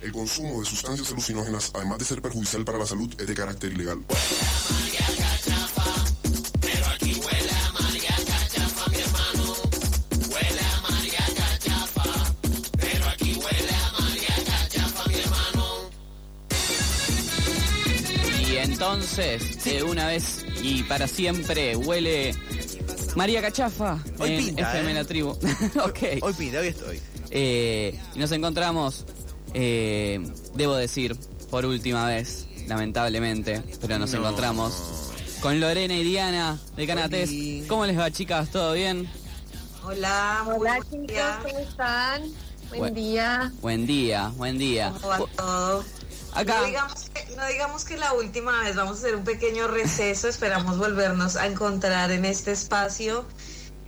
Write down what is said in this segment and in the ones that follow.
El consumo de sustancias alucinógenas, además de ser perjudicial para la salud, es de carácter ilegal. Y entonces, de una vez y para siempre, huele María Cachafa Hoy en pinta, FM ¿eh? La Tribu. ok. Hoy pinta, hoy estoy. Eh, y nos encontramos, eh, debo decir, por última vez, lamentablemente, pero nos No. encontramos con Lorena y Diana de Canates. Oli. ¿Cómo les va, chicas? ¿Todo bien? Hola, Hola chicos, día. ¿cómo están? Buen Buen- día. Buen día, buen día. ¿Cómo va todo? Acá, No digamos, que, no digamos que la última vez vamos a hacer un pequeño receso, esperamos volvernos a encontrar en este espacio.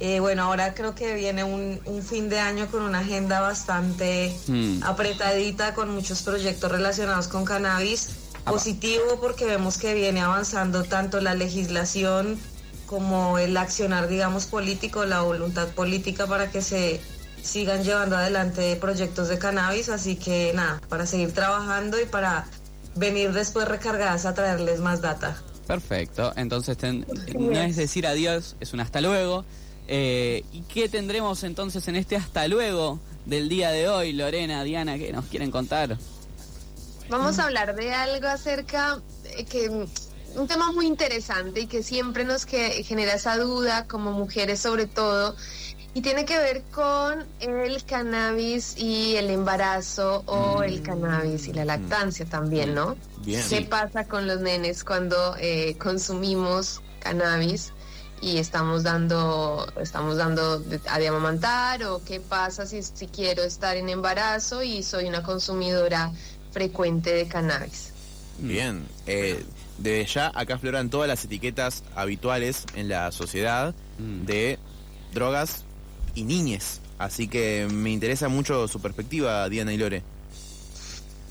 Eh, bueno, ahora creo que viene un, un fin de año con una agenda bastante Hmm. apretadita, con muchos proyectos relacionados con cannabis. Positivo porque vemos que viene avanzando tanto la legislación como el accionar, digamos, político, la voluntad política para que se sigan llevando adelante proyectos de cannabis. Así que nada, para seguir trabajando y para venir después recargadas a traerles más data. perfecto. Entonces, ten- no es decir adiós, es un hasta luego. Eh, ¿Y qué tendremos entonces en este hasta luego del día de hoy, Lorena, Diana, que nos quieren contar? Vamos a hablar de algo acerca de que un tema muy interesante y que siempre nos que genera esa duda como mujeres sobre todo y tiene que ver con el cannabis y el embarazo o el cannabis y la lactancia también, ¿no? Bien. ¿Qué pasa con los nenes cuando eh, consumimos cannabis y estamos dando, estamos dando a de amamantar o qué pasa si, si quiero estar en embarazo y soy una consumidora frecuente de cannabis? Bien. Eh, desde ya acá afloran todas las etiquetas habituales en la sociedad Mm. de drogas y niñes. Así que me interesa mucho su perspectiva, Diana y Lore.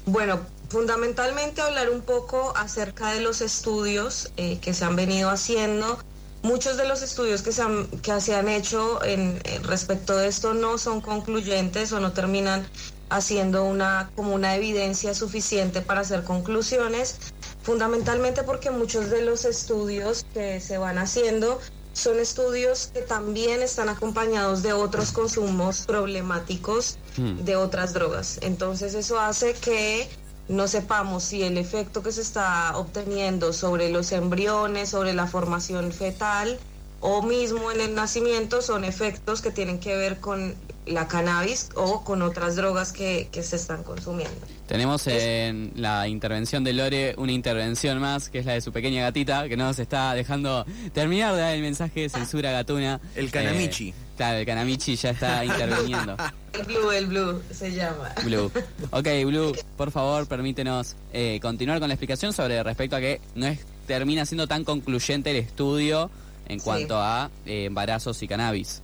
Bueno, fundamentalmente hablar un poco acerca de los estudios eh, que se han venido haciendo. Muchos de los estudios que se han, que se han hecho en, respecto de esto no son concluyentes o no terminan haciendo una como una evidencia suficiente para hacer conclusiones, fundamentalmente porque muchos de los estudios que se van haciendo son estudios que también están acompañados de otros consumos problemáticos Hmm. de otras drogas. Entonces eso hace que no sepamos si el efecto que se está obteniendo sobre los embriones, sobre la formación fetal o mismo en el nacimiento son efectos que tienen que ver con la cannabis o con otras drogas que, que se están consumiendo. Tenemos en la intervención de Lore una intervención más, que es la de su pequeña gatita, que no nos está dejando terminar de dar el mensaje de censura gatuna. El Kanamichi. Eh, claro, el Kanamichi ya está interviniendo. El blue, el blue se llama. Blue. Ok, Blue, por favor, permítenos eh, continuar con la explicación sobre respecto a que no es, termina siendo tan concluyente el estudio en Sí. cuanto a eh, embarazos y cannabis.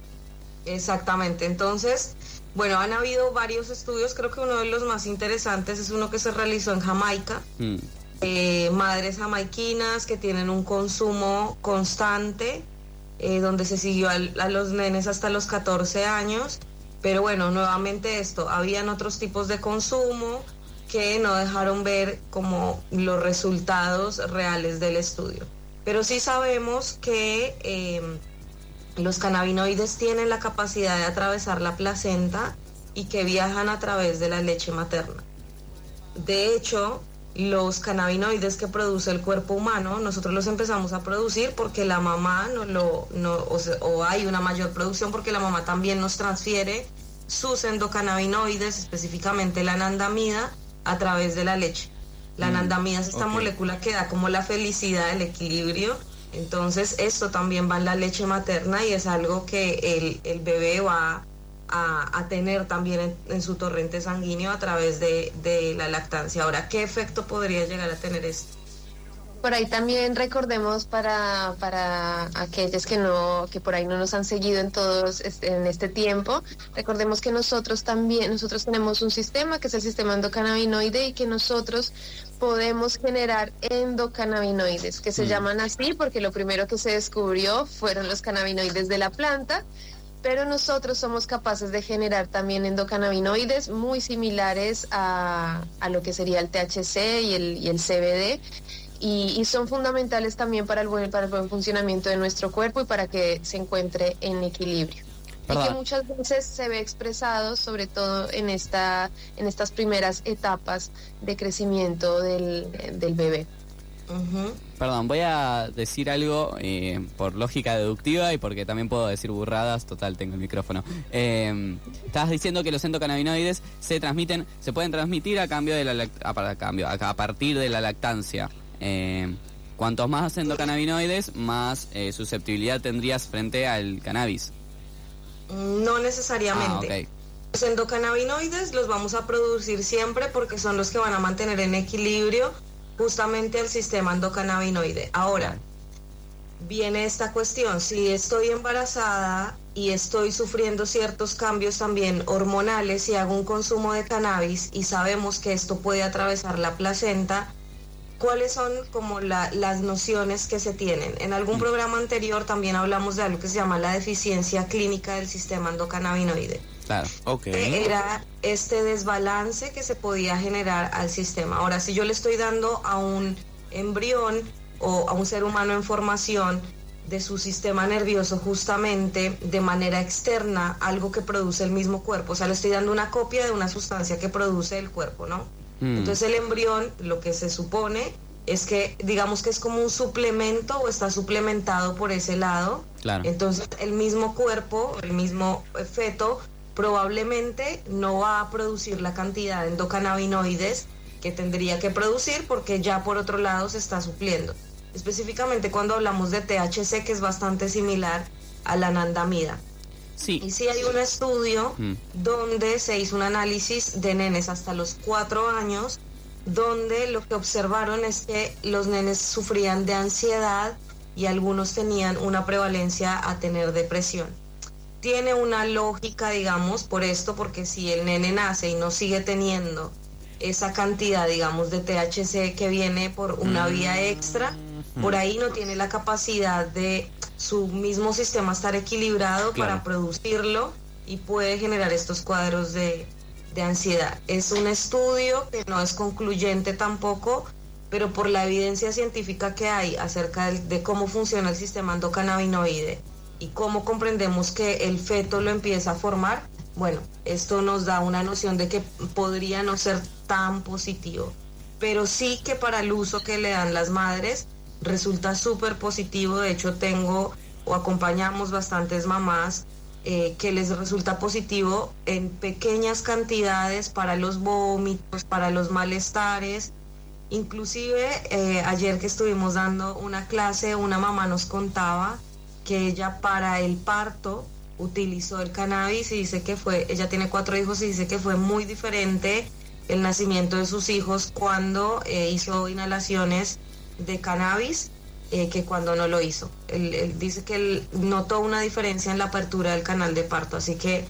Exactamente, entonces, bueno, han habido varios estudios, creo que uno de los más interesantes es uno que se realizó en Jamaica, Mm. eh, madres jamaiquinas que tienen un consumo constante, eh, donde se siguió a los nenes hasta los 14 años, pero bueno, nuevamente esto, habían otros tipos de consumo que no dejaron ver como los resultados reales del estudio. Pero sí sabemos que eh, los cannabinoides tienen la capacidad de atravesar la placenta y que viajan a través de la leche materna. De hecho, los cannabinoides que produce el cuerpo humano, nosotros los empezamos a producir porque la mamá no lo, no, o, hay una mayor producción porque la mamá también nos transfiere sus endocannabinoides, específicamente la anandamida, a través de la leche. La anandamida es esta molécula que da como la felicidad, el equilibrio. Entonces, esto también va en la leche materna y es algo que el, el bebé va a, a tener también en, en su torrente sanguíneo a través de, de la lactancia. Ahora, ¿qué efecto podría llegar a tener esto? Por ahí también recordemos para, para aquellos que no, que por ahí no nos han seguido en todos este- en este tiempo, recordemos que nosotros también, nosotros tenemos un sistema que es el sistema endocannabinoide y que nosotros podemos generar endocannabinoides, que se Mm. llaman así porque lo primero que se descubrió fueron los cannabinoides de la planta pero nosotros somos capaces de generar también endocannabinoides muy similares a, a lo que sería el THC y el, y el CBD. Y, y, son fundamentales también para el, buen, para el buen funcionamiento de nuestro cuerpo y para que se encuentre en equilibrio. ¿Verdad? Y que muchas veces se ve expresado, sobre todo en, esta, en estas primeras etapas de crecimiento del, del bebé. Perdón, voy a decir algo eh, por lógica deductiva y porque también puedo decir burradas. Total, tengo el micrófono. Eh, estabas diciendo que los endocannabinoides se transmiten, se pueden transmitir a cambio de la lact- a, para- a cambio, a, a partir de la lactancia. Eh, cuantos más endocannabinoides, más eh, susceptibilidad tendrías frente al cannabis. No necesariamente. Ah. Los endocannabinoides los vamos a producir siempre porque son los que van a mantener en equilibrio justamente el sistema endocannabinoide. Ahora, viene esta cuestión, si estoy embarazada y estoy sufriendo ciertos cambios también hormonales y hago un consumo de cannabis y sabemos que esto puede atravesar la placenta, ¿cuáles son como la- las nociones que se tienen? En algún programa anterior también hablamos de algo que se llama la deficiencia clínica del sistema endocannabinoide Claro. Ok. era este desbalance que se podía generar al sistema. Ahora, si yo le estoy dando a un embrión o a un ser humano en formación de su sistema nervioso justamente de manera externa, algo que produce el mismo cuerpo, o sea, le estoy dando una copia de una sustancia que produce el cuerpo, ¿no? Mm. Entonces el embrión, lo que se supone es que digamos que es como un suplemento o está suplementado por ese lado. Claro. Entonces el mismo cuerpo, el mismo feto, probablemente no va a producir la cantidad de endocannabinoides que tendría que producir porque ya por otro lado se está supliendo. Específicamente cuando hablamos de THC, que es bastante similar a la anandamida. Sí. Y sí hay un estudio Mm. donde se hizo un análisis de nenes hasta los cuatro años, donde lo que observaron es que los nenes sufrían de ansiedad y algunos tenían una prevalencia a tener depresión. Tiene una lógica, digamos, por esto, porque si el nene nace y no sigue teniendo esa cantidad, digamos, de THC que viene por una vía extra, por ahí no tiene la capacidad de su mismo sistema estar equilibrado Claro. para producirlo y puede generar estos cuadros de, de ansiedad. Es un estudio que no es concluyente tampoco, pero por la evidencia científica que hay acerca del- de, cómo funciona el sistema endocannabinoide y cómo comprendemos que el feto lo empieza a formar, bueno, esto nos da una noción de que podría no ser tan positivo, pero sí que para el uso que le dan las madres resulta súper positivo. De hecho, tengo o acompañamos bastantes mamás eh, que les resulta positivo en pequeñas cantidades para los vómitos, para los malestares. Inclusive eh, ayer que estuvimos dando una clase, una mamá nos contaba que ella para el parto utilizó el cannabis y dice que fue, ella tiene cuatro hijos y dice que fue muy diferente el nacimiento de sus hijos cuando eh, hizo inhalaciones de cannabis eh, que cuando no lo hizo. Él, él dice que él notó una diferencia en la apertura del canal de parto, así que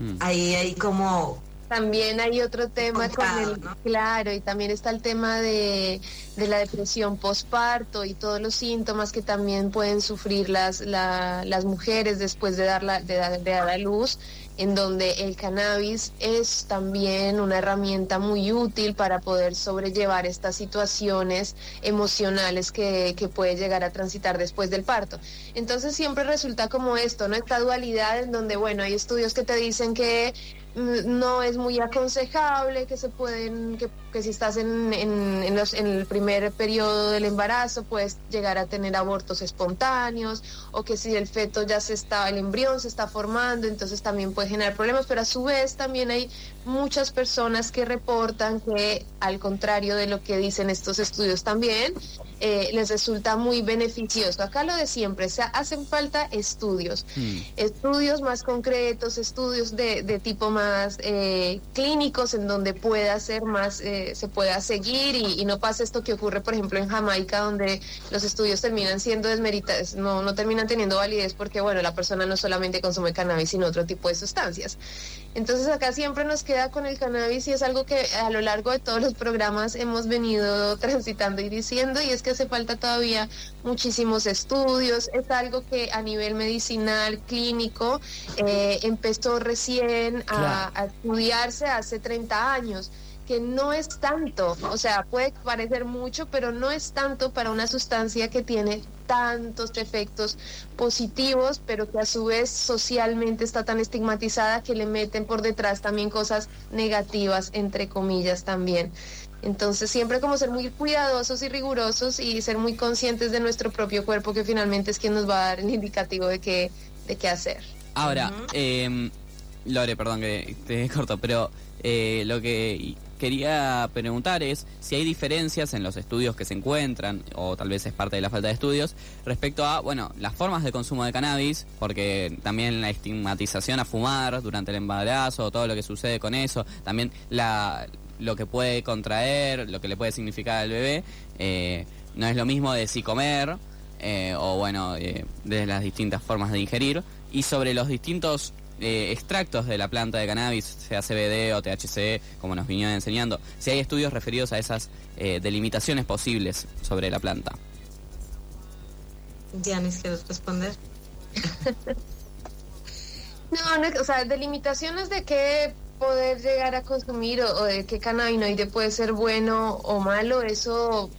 Mm. ahí hay como También hay otro tema con el, ¿no? claro, y también está el tema de, de la depresión postparto y todos los síntomas que también pueden sufrir las, la- las mujeres después de dar, la, de, dar- de dar a luz, en donde el cannabis es también una herramienta muy útil para poder sobrellevar estas situaciones emocionales que, que puede llegar a transitar después del parto. Entonces siempre resulta como esto, ¿no? Esta dualidad en donde, bueno, hay estudios que te dicen que no es muy aconsejable, que se pueden, que, que si estás en, en, en los- en el primer periodo del embarazo puedes llegar a tener abortos espontáneos, o que si el feto ya se está, el embrión se está formando, entonces también puede generar problemas, pero a su vez también hay muchas personas que reportan que al contrario de lo que dicen estos estudios también, eh, les resulta muy beneficioso. Acá lo de siempre, o sea, hacen falta estudios Mm. estudios más concretos, estudios de, de tipo más eh, clínicos en donde pueda ser más, eh, se pueda seguir y, y no pasa esto que ocurre, por ejemplo, en Jamaica, donde los estudios terminan siendo desmeritados, no, no terminan teniendo validez porque, bueno, la persona no solamente consume cannabis, sino otro tipo de sustancias. Entonces acá siempre nos queda con el cannabis y es algo que a lo largo de todos los programas hemos venido transitando y diciendo y es que hace falta todavía muchísimos estudios, es algo que a nivel medicinal, clínico, eh, empezó recién a, a estudiarse hace 30 años que no es tanto, o sea, puede parecer mucho, pero no es tanto para una sustancia que tiene tantos efectos positivos, pero que a su vez socialmente está tan estigmatizada que le meten por detrás también cosas negativas, entre comillas también. Entonces siempre como ser muy cuidadosos y rigurosos y ser muy conscientes de nuestro propio cuerpo, que finalmente es quien nos va a dar el indicativo de qué, de qué hacer. Ahora, eh, Lore, perdón que te corto, pero eh, lo que quería preguntar es si hay diferencias en los estudios que se encuentran, o tal vez es parte de la falta de estudios, respecto a, bueno, las formas de consumo de cannabis, porque también la estigmatización a fumar durante el embarazo, todo lo que sucede con eso, también la, lo que puede contraer, lo que le puede significar al bebé, eh, no es lo mismo de si comer, eh, o bueno, eh, de las distintas formas de ingerir, y sobre los distintos eh, extractos de la planta de cannabis, sea CBD o THC, como nos vinieron enseñando, si hay estudios referidos a esas eh, delimitaciones posibles sobre la planta. Dianis, ¿quieres responder? no, no, o sea, delimitaciones de qué poder llegar a consumir o, o de qué cannabinoide puede ser bueno o malo, eso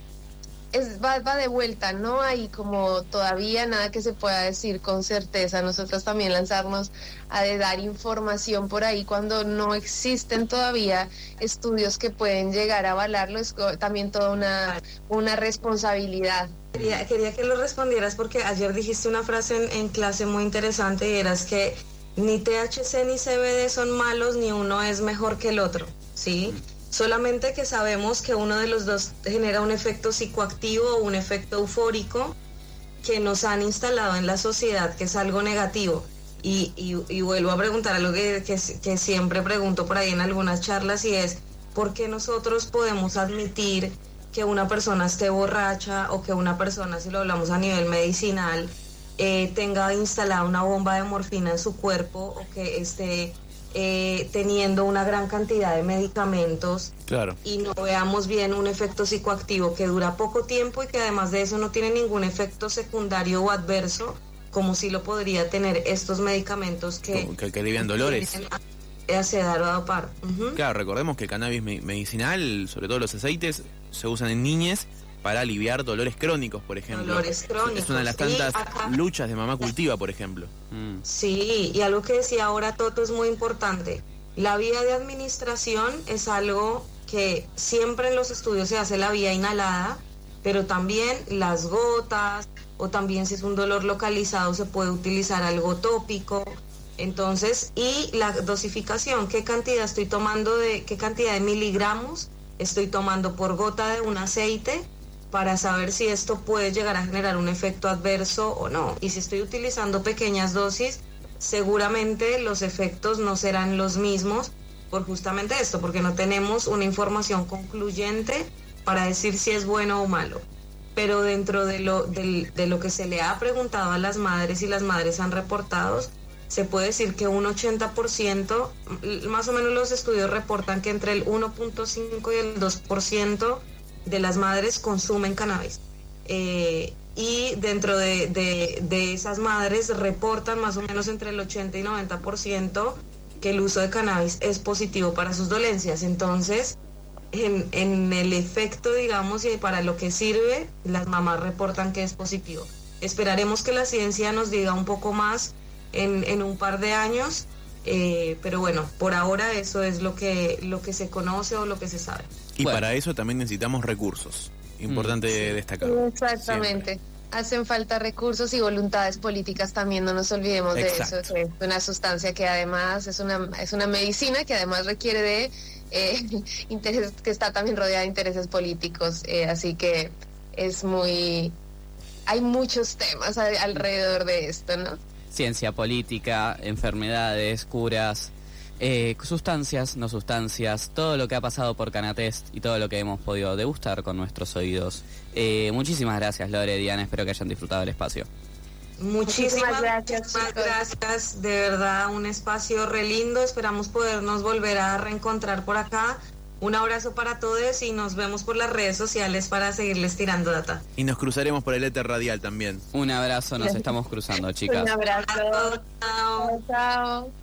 es, va, va, de vuelta, no hay como todavía nada que se pueda decir con certeza. Nosotros también lanzarnos a de dar información por ahí cuando no existen todavía estudios que pueden llegar a avalarlo, es también toda una, una responsabilidad. Quería, quería que lo respondieras porque ayer dijiste una frase en, en clase muy interesante y eras que ni THC ni CBD son malos, ni uno es mejor que el otro, ¿sí? Solamente que sabemos que uno de los dos genera un efecto psicoactivo o un efecto eufórico que nos han instalado en la sociedad, que es algo negativo. Y, y, vuelvo a preguntar algo que, que, que, siempre pregunto por ahí en algunas charlas y es, ¿por qué nosotros podemos admitir que una persona esté borracha o que una persona, si lo hablamos a nivel medicinal, eh, tenga instalada una bomba de morfina en su cuerpo o que esté eh, teniendo una gran cantidad de medicamentos claro. y no veamos bien un efecto psicoactivo que dura poco tiempo y que además de eso no tiene ningún efecto secundario o adverso, como si lo podría tener estos medicamentos que, que, que alivian dolores. A sedar o a dopar. Uh -huh. Claro, recordemos que el cannabis medicinal, sobre todo los aceites, se usan en niñas para aliviar dolores crónicos, por ejemplo. Dolores crónicos. Es una de las tantas luchas de mamá cultiva, por ejemplo. Mm. Sí, y algo que decía ahora Toto es muy importante. La vía de administración es algo que siempre en los estudios se hace la vía inhalada, pero también las gotas o también si es un dolor localizado se puede utilizar algo tópico. Entonces, y la dosificación, qué cantidad estoy tomando de qué cantidad de miligramos estoy tomando por gota de un aceite para saber si esto puede llegar a generar un efecto adverso o no. Y si estoy utilizando pequeñas dosis, seguramente los efectos no serán los mismos por justamente esto, porque no tenemos una información concluyente para decir si es bueno o malo. Pero dentro de lo, de, lo que se le ha preguntado a las madres y las madres han reportado, se puede decir que un 80%, más o menos los estudios reportan que entre el 1.5 y el 2% de las madres consumen cannabis. Eh, y dentro de, de, de, esas madres reportan más o menos entre el 80 y 90% que el uso de cannabis es positivo para sus dolencias. Entonces, en, en el efecto, digamos, y para lo que sirve, las mamás reportan que es positivo. Esperaremos que la ciencia nos diga un poco más en, en un par de años, eh, pero bueno, por ahora eso es lo que, lo que se conoce o lo que se sabe. Y bueno. para eso también necesitamos recursos. Importante mm, sí. destacar. Exactamente. Siempre. Hacen falta recursos y voluntades políticas también, no nos olvidemos Exacto. de eso. Es una sustancia que además es una, es una medicina que además requiere de eh, intereses, que está también rodeada de intereses políticos. Eh, así que es muy. Hay muchos temas alrededor de esto, ¿no? Ciencia política, enfermedades, curas, eh, sustancias, no sustancias, todo lo que ha pasado por Canatest y todo lo que hemos podido degustar con nuestros oídos. Eh, muchísimas gracias, Lore, Diana, espero que hayan disfrutado el espacio. Muchísimas, Muchísimas gracias, gracias. De verdad, un espacio re lindo. Esperamos podernos volver a reencontrar por acá. Un abrazo para todos y nos vemos por las redes sociales para seguirles tirando data. Y nos cruzaremos por el éter radial también. Un abrazo, nos estamos cruzando, chicas. Un abrazo. Chao. Chao, chao.